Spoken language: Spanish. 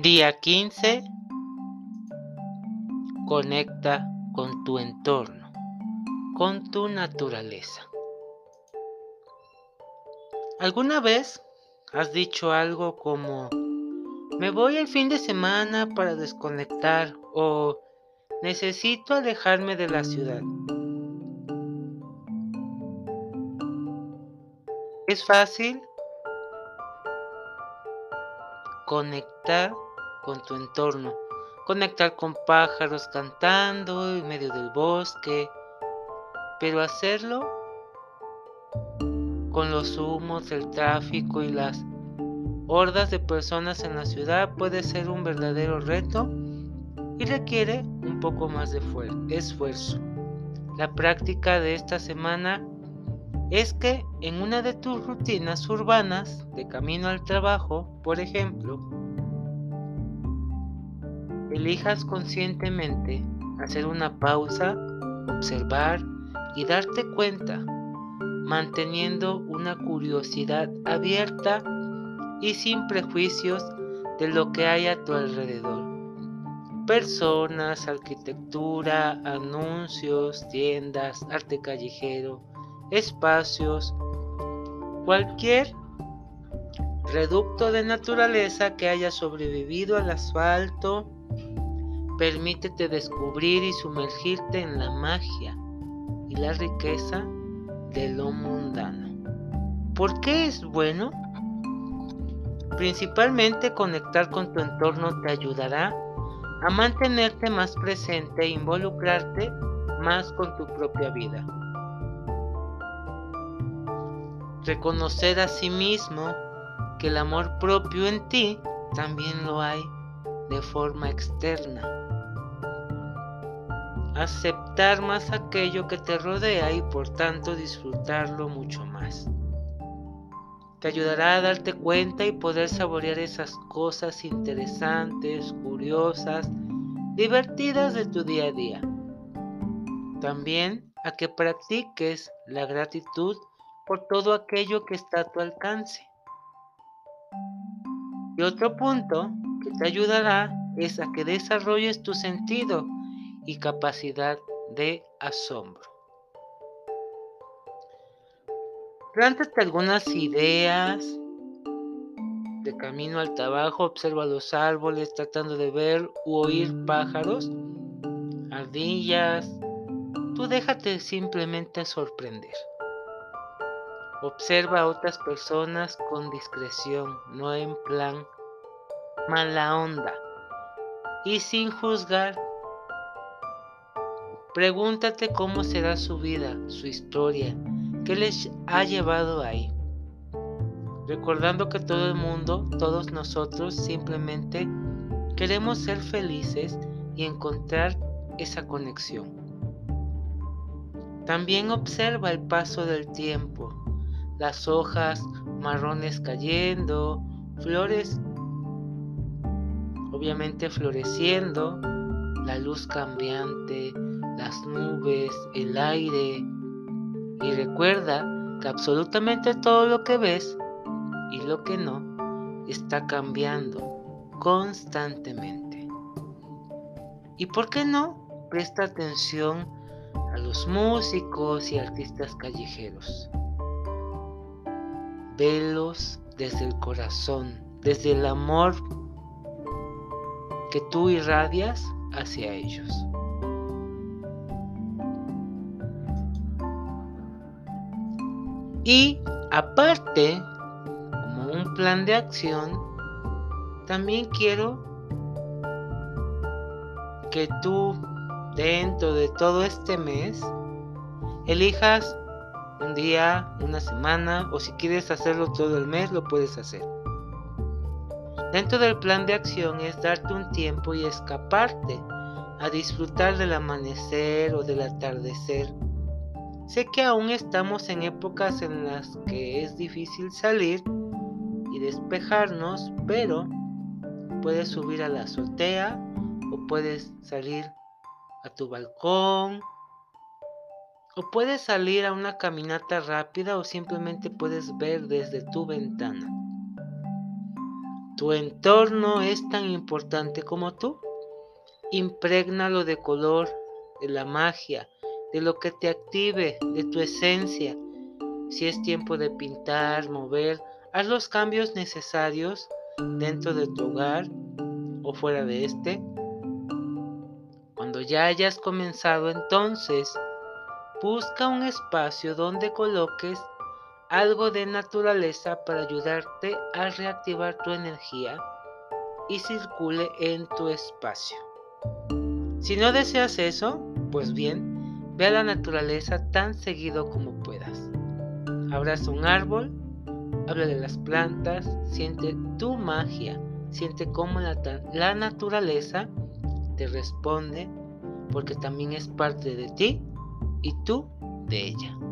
Día 15. Conecta con tu entorno, con tu naturaleza. ¿Alguna vez has dicho algo como, me voy el fin de semana para desconectar o necesito alejarme de la ciudad? Es fácil conectar con tu entorno, conectar con pájaros cantando en medio del bosque, pero hacerlo con los humos del tráfico y las hordas de personas en la ciudad puede ser un verdadero reto y requiere un poco más de esfuerzo. La práctica de esta semana es que en una de tus rutinas urbanas de camino al trabajo, por ejemplo, elijas conscientemente hacer una pausa, observar y darte cuenta, manteniendo una curiosidad abierta y sin prejuicios de lo que hay a tu alrededor. Personas, arquitectura, anuncios, tiendas, arte callejero, espacios, cualquier reducto de naturaleza que haya sobrevivido al asfalto Permítete descubrir y sumergirte en la magia y la riqueza de lo mundano. ¿Por qué es bueno? Principalmente conectar con tu entorno te ayudará a mantenerte más presente e involucrarte más con tu propia vida. Reconocer a sí mismo que el amor propio en ti también lo hay de forma externa aceptar más aquello que te rodea y por tanto disfrutarlo mucho más. Te ayudará a darte cuenta y poder saborear esas cosas interesantes, curiosas, divertidas de tu día a día. También a que practiques la gratitud por todo aquello que está a tu alcance. Y otro punto que te ayudará es a que desarrolles tu sentido y capacidad de asombro. Plántate algunas ideas de camino al trabajo, observa los árboles tratando de ver u oír pájaros, ardillas. Tú déjate simplemente sorprender. Observa a otras personas con discreción, no en plan mala onda y sin juzgar Pregúntate cómo será su vida, su historia, qué les ha llevado ahí. Recordando que todo el mundo, todos nosotros simplemente queremos ser felices y encontrar esa conexión. También observa el paso del tiempo, las hojas marrones cayendo, flores obviamente floreciendo, la luz cambiante, las nubes, el aire. Y recuerda que absolutamente todo lo que ves y lo que no está cambiando constantemente. ¿Y por qué no? Presta atención a los músicos y artistas callejeros. Velos desde el corazón, desde el amor que tú irradias hacia ellos. Y aparte, como un plan de acción, también quiero que tú dentro de todo este mes elijas un día, una semana o si quieres hacerlo todo el mes lo puedes hacer. Dentro del plan de acción es darte un tiempo y escaparte a disfrutar del amanecer o del atardecer Sé que aún estamos en épocas en las que es difícil salir y despejarnos, pero puedes subir a la azotea o puedes salir a tu balcón o puedes salir a una caminata rápida o simplemente puedes ver desde tu ventana. Tu entorno es tan importante como tú. Imprégnalo de color, de la magia, de lo que te active, de tu esencia. Si es tiempo de pintar, mover, haz los cambios necesarios dentro de tu hogar o fuera de este. Cuando ya hayas comenzado entonces, busca un espacio donde coloques algo de naturaleza para ayudarte a reactivar tu energía y circule en tu espacio. Si no deseas eso, pues bien, ve a la naturaleza tan seguido como puedas. Abraza un árbol, habla de las plantas, siente tu magia, siente cómo la, la naturaleza te responde porque también es parte de ti y tú de ella.